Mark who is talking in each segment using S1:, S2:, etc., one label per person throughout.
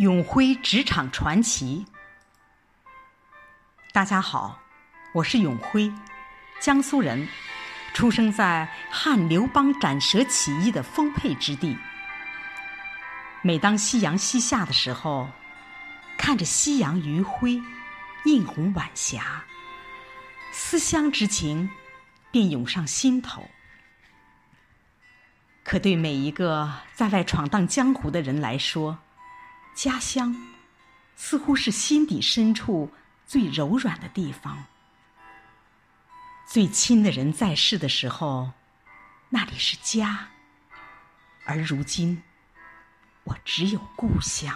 S1: 永辉职场传奇。大家好，我是永辉，江苏人，出生在汉刘邦斩蛇起义的丰沛之地。每当夕阳西下的时候，看着夕阳余晖，映红晚霞，思乡之情便涌上心头。可对每一个在外闯荡江湖的人来说，家乡，似乎是心底深处最柔软的地方。最亲的人在世的时候，那里是家；而如今，我只有故乡。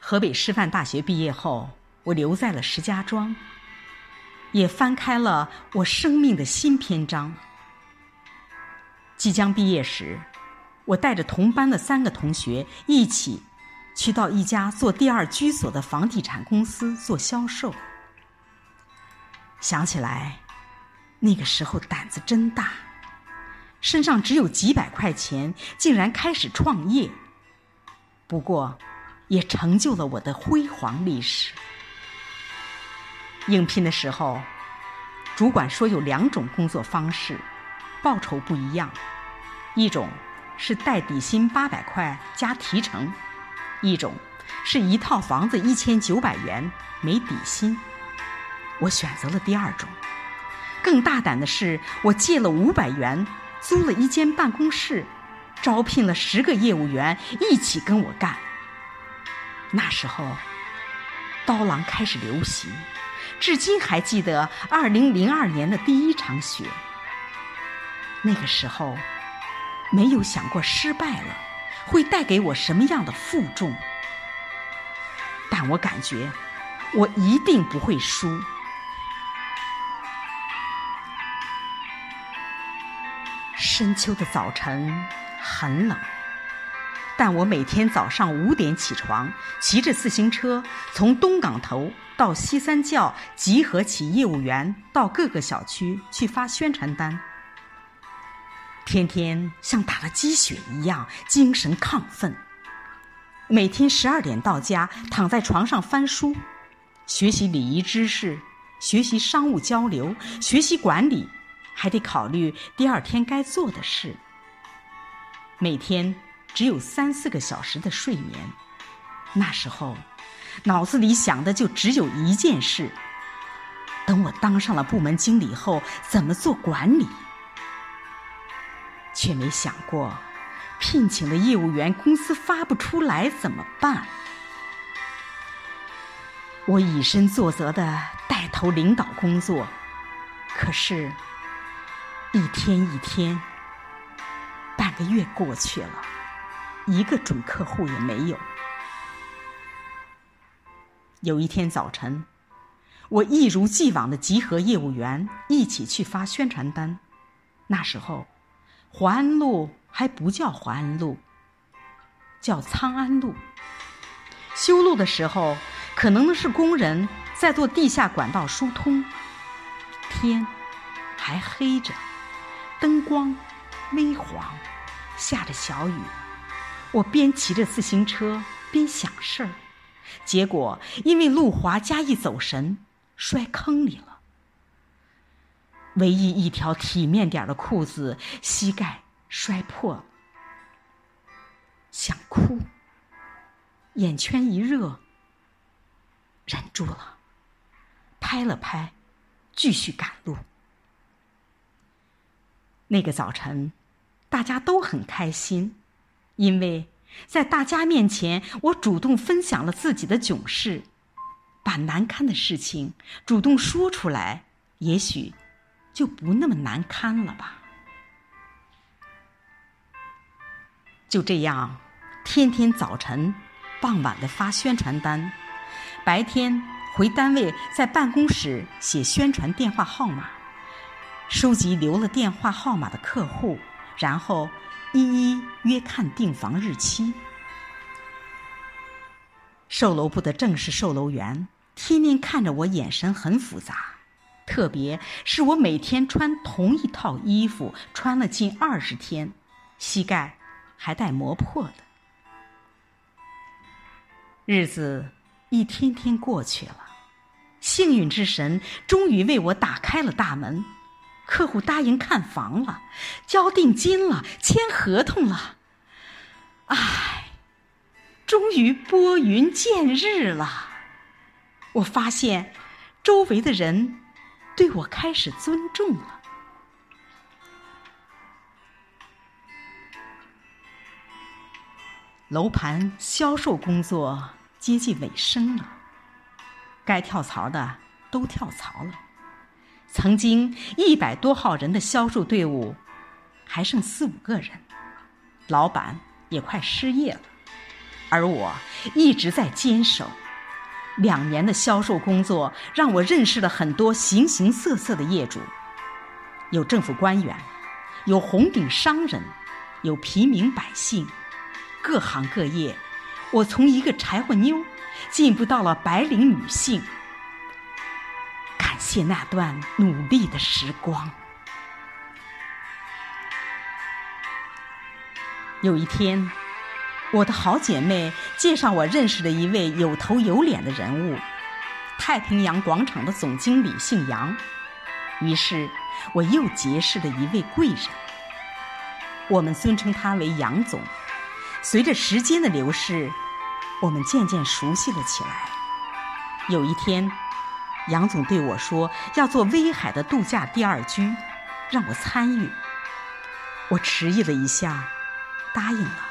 S1: 河北师范大学毕业后，我留在了石家庄，也翻开了我生命的新篇章。即将毕业时。我带着同班的三个同学一起，去到一家做第二居所的房地产公司做销售。想起来，那个时候胆子真大，身上只有几百块钱，竟然开始创业。不过，也成就了我的辉煌历史。应聘的时候，主管说有两种工作方式，报酬不一样，一种。是带底薪八百块加提成，一种是一套房子一千九百元没底薪。我选择了第二种。更大胆的是，我借了五百元租了一间办公室，招聘了十个业务员一起跟我干。那时候，刀郎开始流行，至今还记得二零零二年的第一场雪。那个时候。没有想过失败了会带给我什么样的负重，但我感觉我一定不会输。深秋的早晨很冷，但我每天早上五点起床，骑着自行车从东港头到西三教集合起业务员，到各个小区去发宣传单。天天像打了鸡血一样精神亢奋。每天十二点到家，躺在床上翻书，学习礼仪知识，学习商务交流，学习管理，还得考虑第二天该做的事。每天只有三四个小时的睡眠，那时候脑子里想的就只有一件事：等我当上了部门经理后，怎么做管理。却没想过，聘请的业务员公司发不出来怎么办？我以身作则的带头领导工作，可是，一天一天，半个月过去了，一个准客户也没有。有一天早晨，我一如既往的集合业务员一起去发宣传单，那时候。淮安路还不叫淮安路，叫苍安路。修路的时候，可能是工人在做地下管道疏通。天还黑着，灯光微黄，下着小雨。我边骑着自行车边想事儿，结果因为路滑加一走神，摔坑里了。唯一一条体面点的裤子，膝盖摔破了，想哭，眼圈一热，忍住了，拍了拍，继续赶路。那个早晨，大家都很开心，因为在大家面前，我主动分享了自己的囧事，把难堪的事情主动说出来，也许。就不那么难堪了吧？就这样，天天早晨、傍晚的发宣传单，白天回单位在办公室写宣传电话号码，收集留了电话号码的客户，然后一一约看订房日期。售楼部的正式售楼员天天看着我，眼神很复杂。特别是我每天穿同一套衣服，穿了近二十天，膝盖还带磨破的。日子一天天过去了，幸运之神终于为我打开了大门，客户答应看房了，交定金了，签合同了。唉，终于拨云见日了。我发现，周围的人对我开始尊重了。楼盘销售工作接近尾声了，该跳槽的都跳槽了。曾经一百多号人的销售队伍，还剩四五个人，老板也快失业了，而我一直在坚守。两年的销售工作让我认识了很多形形色色的业主，有政府官员，有红顶商人，有平民百姓。各行各业，我从一个柴火妞进步到了白领女性。感谢那段努力的时光。有一天，我的好姐妹介绍我认识了一位有头有脸的人物——太平洋广场的总经理，姓杨。于是，我又结识了一位贵人，我们尊称他为杨总。随着时间的流逝，我们渐渐熟悉了起来。有一天，杨总对我说要做威海的度假第二居，让我参与。我迟疑了一下，答应了。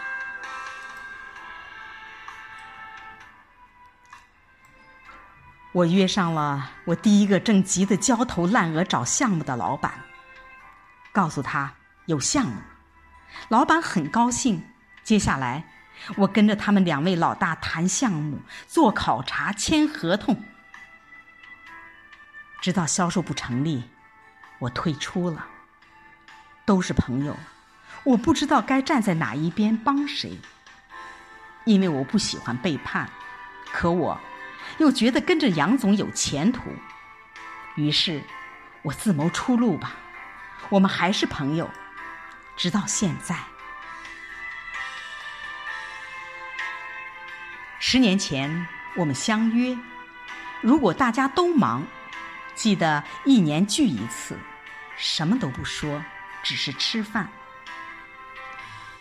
S1: 我约上了我第一个正急得焦头烂额找项目的老板，告诉他有项目，老板很高兴。接下来，我跟着他们两位老大谈项目、做考察、签合同，直到销售不成立，我退出了。都是朋友，我不知道该站在哪一边帮谁，因为我不喜欢背叛，可我又觉得跟着杨总有前途，于是，我自谋出路吧。我们还是朋友，直到现在。十年前我们相约，如果大家都忙，记得一年聚一次，什么都不说，只是吃饭。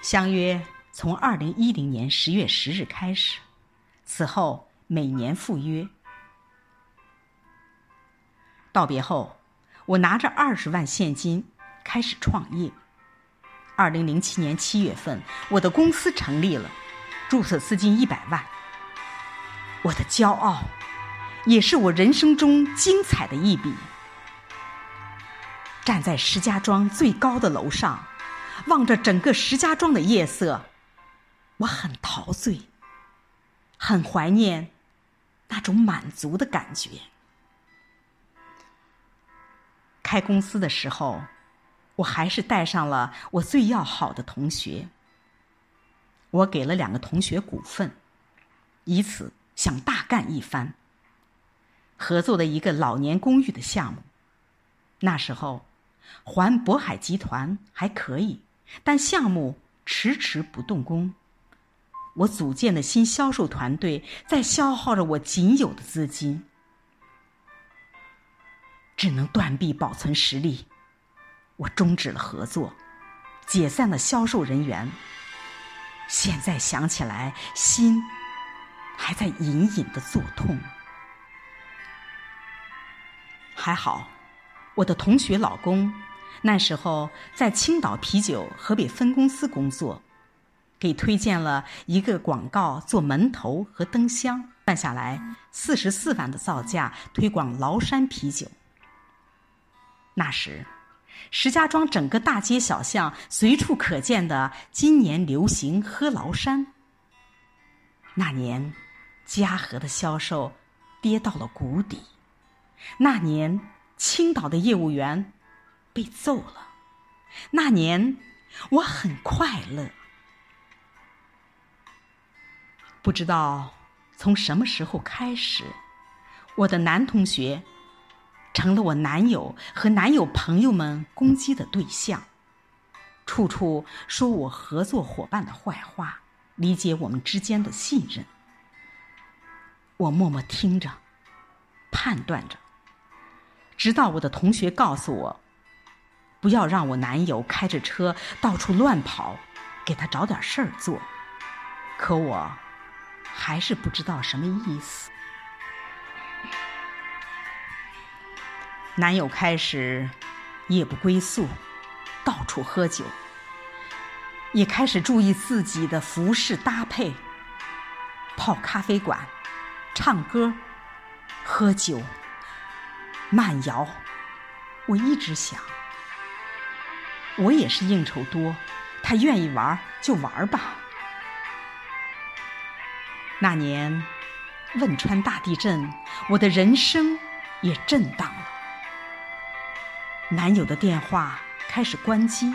S1: 相约从二零一零年十月十日开始，此后每年赴约。道别后，我拿着二十万现金开始创业。二零零七年七月份，我的公司成立了，注册资金一百万。我的骄傲，也是我人生中精彩的一笔。站在石家庄最高的楼上，望着整个石家庄的夜色，我很陶醉，很怀念那种满足的感觉。开公司的时候，我还是带上了我最要好的同学，我给了两个同学股份，以此。想大干一番。合作的一个老年公寓的项目，那时候环渤海集团还可以，但项目迟迟不动工。我组建的新销售团队在消耗着我仅有的资金，只能断臂保存实力。我终止了合作，解散了销售人员。现在想起来，心。还在隐隐的作痛。还好，我的同学老公那时候在青岛啤酒河北分公司工作，给推荐了一个广告做门头和灯箱，办下来四十四万的造价推广崂山啤酒。那时，石家庄整个大街小巷随处可见的今年流行喝崂山。那年。嘉禾的销售跌到了谷底。那年，青岛的业务员被揍了。那年，我很快乐。不知道从什么时候开始，我的男同学成了我男友和男友朋友们攻击的对象。处处说我合作伙伴的坏话，理解我们之间的信任。我默默听着，判断着，直到我的同学告诉我，不要让我男友开着车到处乱跑，给他找点事儿做。可我还是不知道什么意思。男友开始夜不归宿，到处喝酒，也开始注意自己的服饰搭配，泡咖啡馆，唱歌，喝酒，慢摇。我一直想，我也是应酬多，他愿意玩就玩吧。那年汶川大地震，我的人生也震荡了。男友的电话开始关机。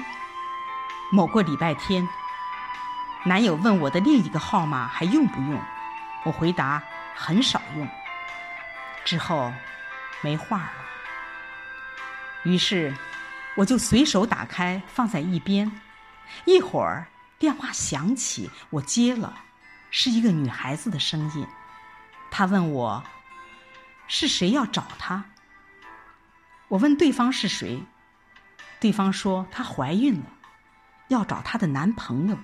S1: 某个礼拜天，男友问我的另一个号码还用不用，我回答很少用。之后没话了，于是我就随手打开放在一边。一会儿电话响起，我接了，是一个女孩子的声音。她问我是谁要找她。我问对方是谁，对方说她怀孕了，要找她的男朋友。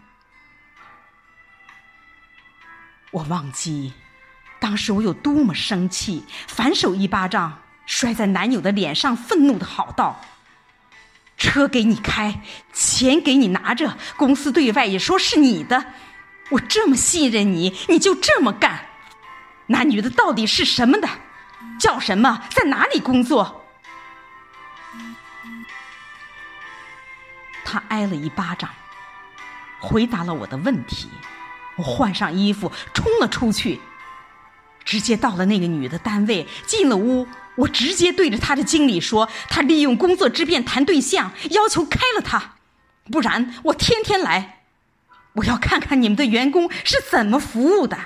S1: 我忘记当时我有多么生气，反手一巴掌摔在男友的脸上，愤怒的吼道：“车给你开，钱给你拿着，公司对外也说是你的，我这么信任你，你就这么干？那女的到底是什么的？叫什么？在哪里工作？”他挨了一巴掌，回答了我的问题。我换上衣服冲了出去，直接到了那个女的单位。进了屋，我直接对着他的经理说：“他利用工作之便谈对象，要求开了他，不然我天天来。我要看看你们的员工是怎么服务的。”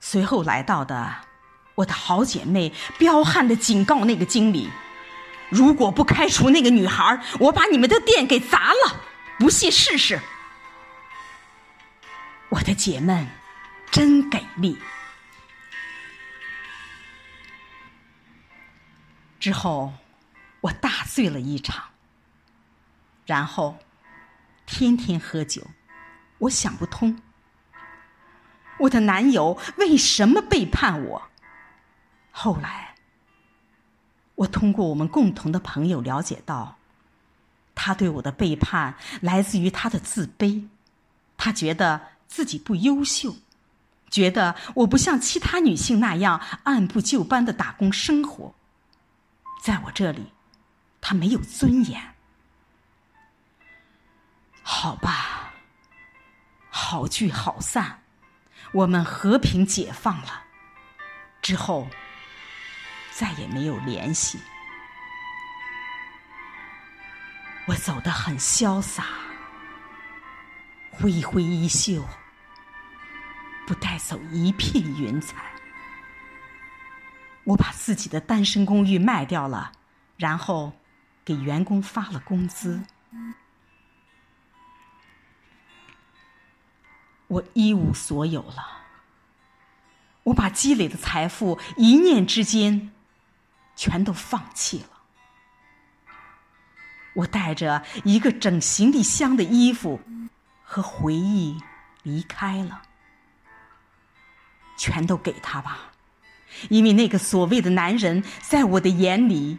S1: 随后来到的我的好姐妹，彪悍的警告那个经理。如果不开除那个女孩，我把你们的店给砸了！不信试试。我的姐们真给力。之后，我大醉了一场，然后天天喝酒。我想不通，我的男友为什么背叛我？后来。我通过我们共同的朋友了解到，他对我的背叛来自于他的自卑，他觉得自己不优秀，觉得我不像其他女性那样按部就班的打工生活，在我这里，他没有尊严。好吧，好聚好散，我们和平解放了，之后。再也没有联系。我走得很潇洒，挥挥衣袖，不带走一片云彩。我把自己的单身公寓卖掉了，然后给员工发了工资。我一无所有了。我把积累的财富一念之间。全都放弃了。我带着一个整行李箱的衣服和回忆离开了，全都给他吧，因为那个所谓的男人，在我的眼里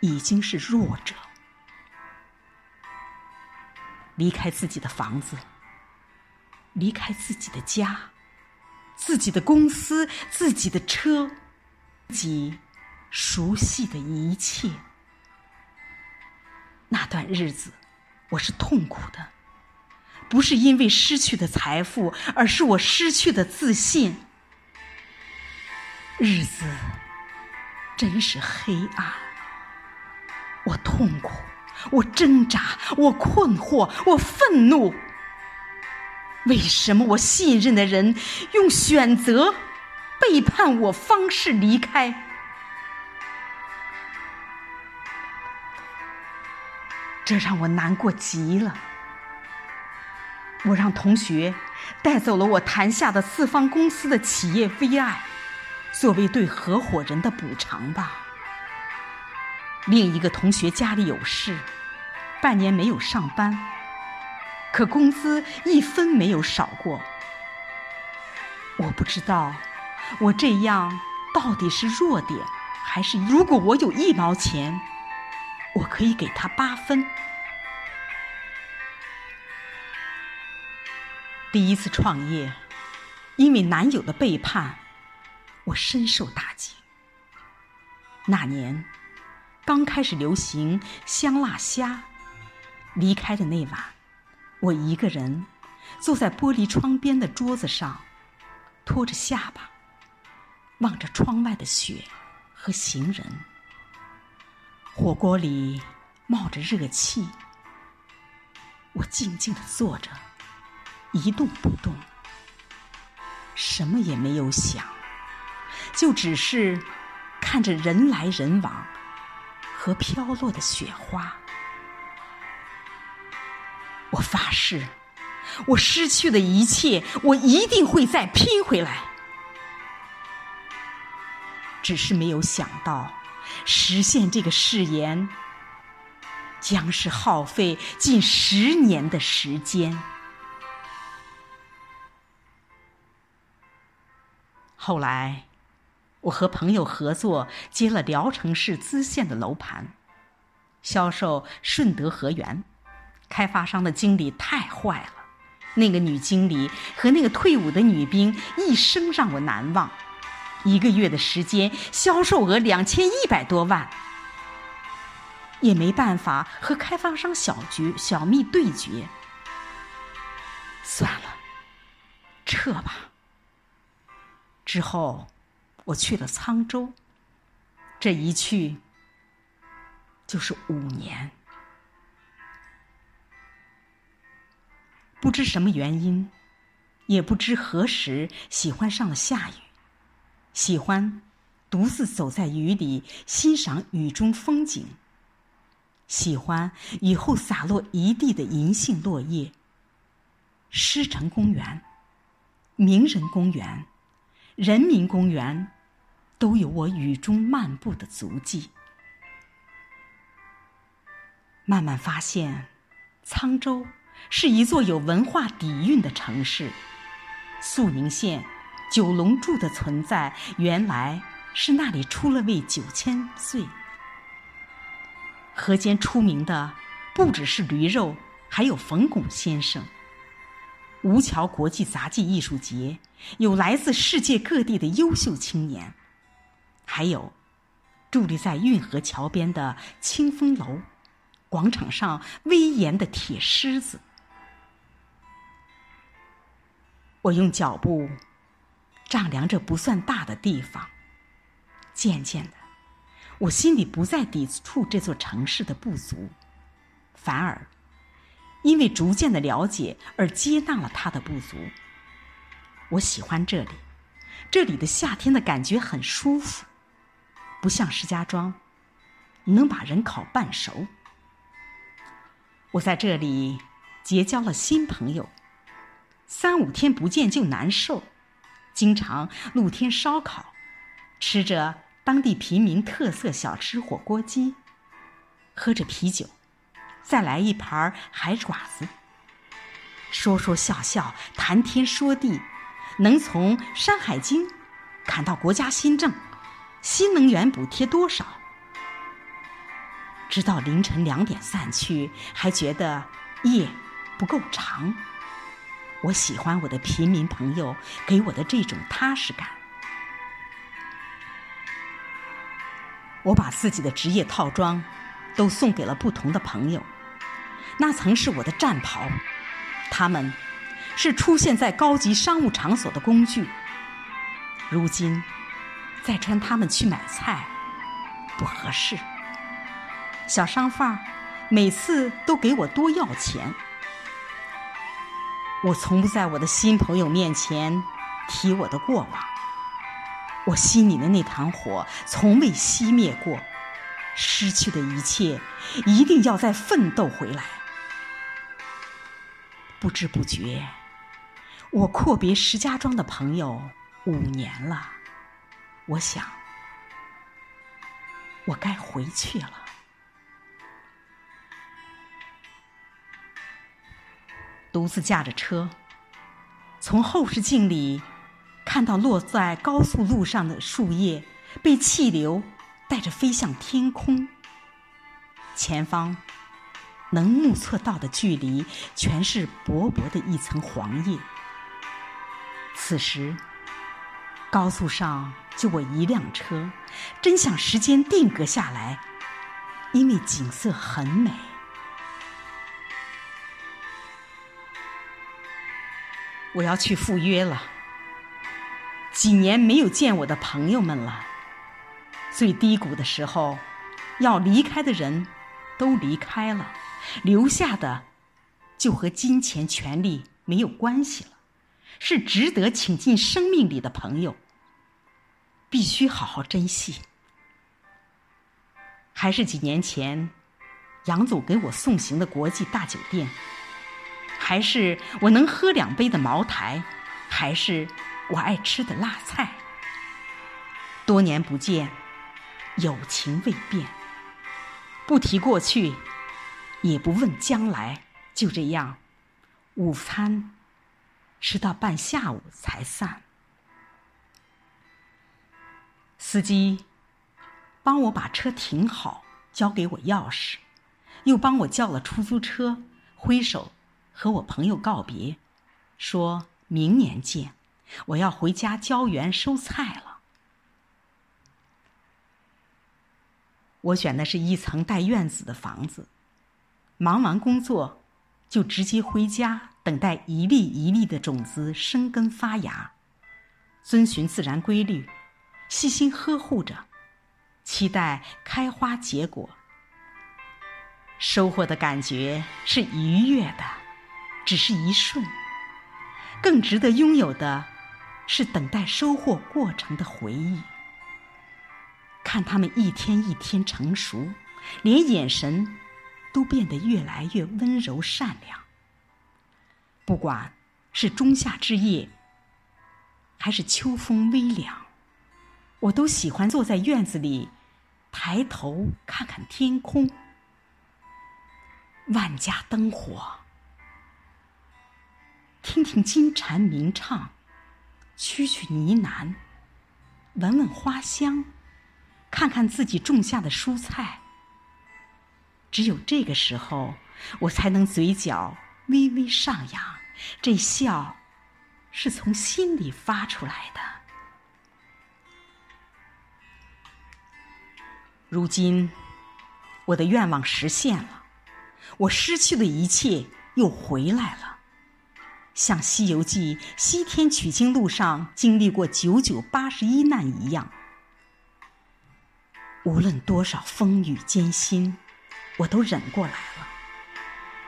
S1: 已经是弱者。离开自己的房子，离开自己的家，自己的公司，自己的车，自己。熟悉的一切，那段日子，我是痛苦的，不是因为失去的财富，而是我失去的自信。日子真是黑暗，我痛苦，我挣扎，我困惑，我愤怒。为什么我信任的人用选择背叛我方式离开？这让我难过极了。我让同学带走了我谈下的四方公司的企业 VI，作为对合伙人的补偿吧。另一个同学家里有事，半年没有上班，可工资一分没有少过。我不知道，我这样到底是弱点，还是如果我有一毛钱，我可以给他八分。第一次创业，因为男友的背叛，我深受打击。那年刚开始流行香辣虾，离开的那晚，我一个人坐在玻璃窗边的桌子上，托着下巴，望着窗外的雪和行人。火锅里冒着热气，我静静的坐着。一动不动，什么也没有想，就只是看着人来人往和飘落的雪花。我发誓，我失去的一切，我一定会再拼回来。只是没有想到，实现这个誓言，将是耗费近十年的时间。后来，我和朋友合作接了聊城市资县的楼盘，销售顺德河源。开发商的经理太坏了，那个女经理和那个退伍的女兵一生让我难忘。一个月的时间，销售额两千一百多万，也没办法和开发商小局小蜜对决。算了，撤吧。之后，我去了沧州。这一去就是五年。不知什么原因，也不知何时喜欢上了下雨，喜欢独自走在雨里欣赏雨中风景，喜欢雨后洒落一地的银杏落叶。狮城公园，名人公园。人民公园，都有我雨中漫步的足迹。慢慢发现，沧州是一座有文化底蕴的城市。肃宁县九龙柱的存在，原来是那里出了位九千岁。河间出名的不只是驴肉，还有冯巩先生。吴桥国际杂技艺术节有来自世界各地的优秀青年，还有伫立在运河桥边的清风楼，广场上威严的铁狮子。我用脚步丈量着不算大的地方，渐渐的，我心里不再抵触这座城市的不足，反而。因为逐渐的了解而接纳了他的不足。我喜欢这里，这里的夏天的感觉很舒服，不像石家庄，能把人烤半熟。我在这里结交了新朋友，三五天不见就难受，经常露天烧烤，吃着当地平民特色小吃火锅鸡，喝着啤酒。再来一盘海爪子，说说笑笑，谈天说地，能从《山海经》侃到国家新政，新能源补贴多少？直到凌晨两点散去，还觉得夜不够长。我喜欢我的平民朋友给我的这种踏实感。我把自己的职业套装都送给了不同的朋友。那曾是我的战袍，他们是出现在高级商务场所的工具。如今再穿他们去买菜，不合适。小商贩每次都给我多要钱。我从不在我的新朋友面前提我的过往，我心里的那团火从未熄灭过，失去的一切，一定要再奋斗回来。不知不觉，我阔别石家庄的朋友五年了。我想，我该回去了。独自驾着车，从后视镜里看到落在高速路上的树叶被气流带着飞向天空，前方。能目测到的距离，全是薄薄的一层黄叶。此时，高速上就我一辆车，真想时间定格下来，因为景色很美。我要去赴约了，几年没有见我的朋友们了。最低谷的时候，要离开的人都离开了。留下的，就和金钱、权力没有关系了，是值得请进生命里的朋友，必须好好珍惜。还是几年前，杨总给我送行的国际大酒店，还是我能喝两杯的茅台，还是我爱吃的辣菜。多年不见，友情未变，不提过去。也不问将来，就这样，午餐吃到半下午才散。司机帮我把车停好，交给我钥匙，又帮我叫了出租车，挥手和我朋友告别，说明年见。我要回家浇园收菜了。我选的是一层带院子的房子。忙完工作，就直接回家，等待一粒一粒的种子生根发芽，遵循自然规律，细心呵护着，期待开花结果。收获的感觉是愉悦的，只是一瞬；更值得拥有的，是等待收获过程的回忆。看他们一天一天成熟，连眼神。都变得越来越温柔善良。不管是仲夏之夜，还是秋风微凉，我都喜欢坐在院子里，抬头看看天空。万家灯火，听听金蝉鸣唱，曲曲呢喃，闻闻花香，看看自己种下的蔬菜。只有这个时候，我才能嘴角微微上扬，这笑是从心里发出来的。如今，我的愿望实现了，我失去的一切又回来了，像《西游记》西天取经路上经历过九九八十一难一样，无论多少风雨艰辛。我都忍过来了，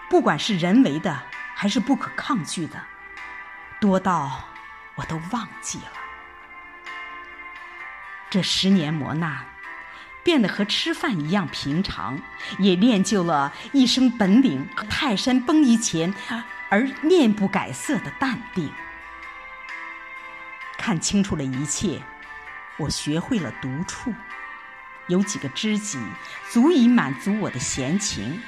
S1: 不管是人为的还是不可抗拒的，多到我都忘记了。这十年磨难，变得和吃饭一样平常，也练就了一身本领和泰山崩于前而面不改色的淡定。看清楚了一切，我学会了独处。有几个知己，足以满足我的闲情，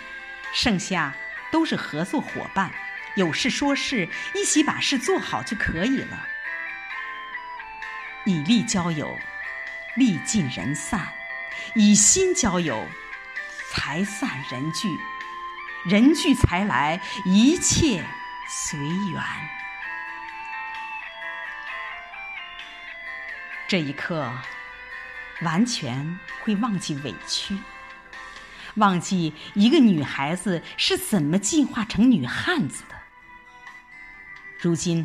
S1: 剩下都是合作伙伴，有事说事，一起把事做好就可以了。以利交友，利尽人散；以心交友，财散人聚。人聚财来，一切随缘。这一刻。完全会忘记委屈，忘记一个女孩子是怎么进化成女汉子的。如今，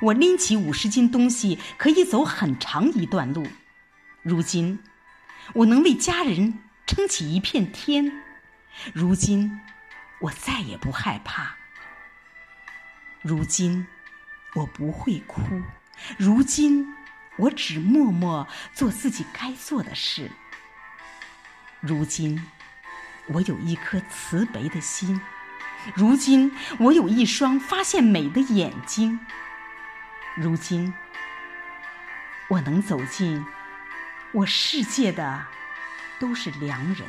S1: 我拎起五十斤东西可以走很长一段路。如今，我能为家人撑起一片天。如今，我再也不害怕。如今，我不会哭。如今。我只默默做自己该做的事。如今，我有一颗慈悲的心；如今，我有一双发现美的眼睛；如今，我能走进我世界的都是良人。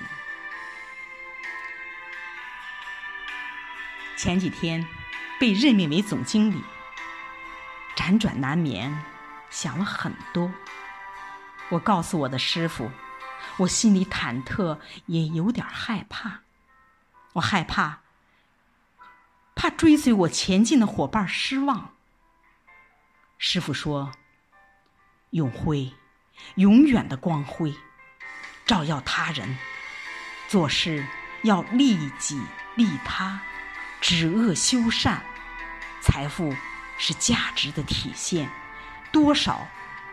S1: 前几天被任命为总经理，辗转难眠，想了很多。我告诉我的师傅，我心里忐忑，也有点害怕。我害怕，怕追随我前进的伙伴失望。师傅说：“永辉，永远的光辉，照耀他人，做事要利己利他。”止恶修善，财富是价值的体现，多少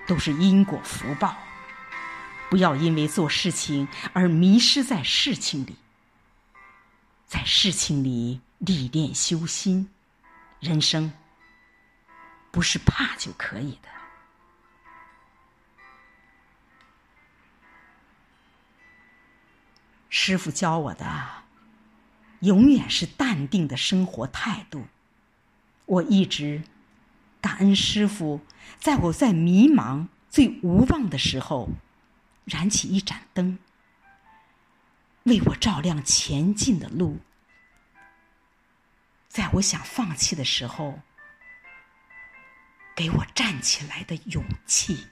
S1: 都是因果福报。不要因为做事情而迷失在事情里，在事情里历练修心。人生不是怕就可以的。师傅教我的。永远是淡定的生活态度。我一直感恩师傅，在我在迷茫、最无望的时候，燃起一盏灯，为我照亮前进的路；在我想放弃的时候，给我站起来的勇气。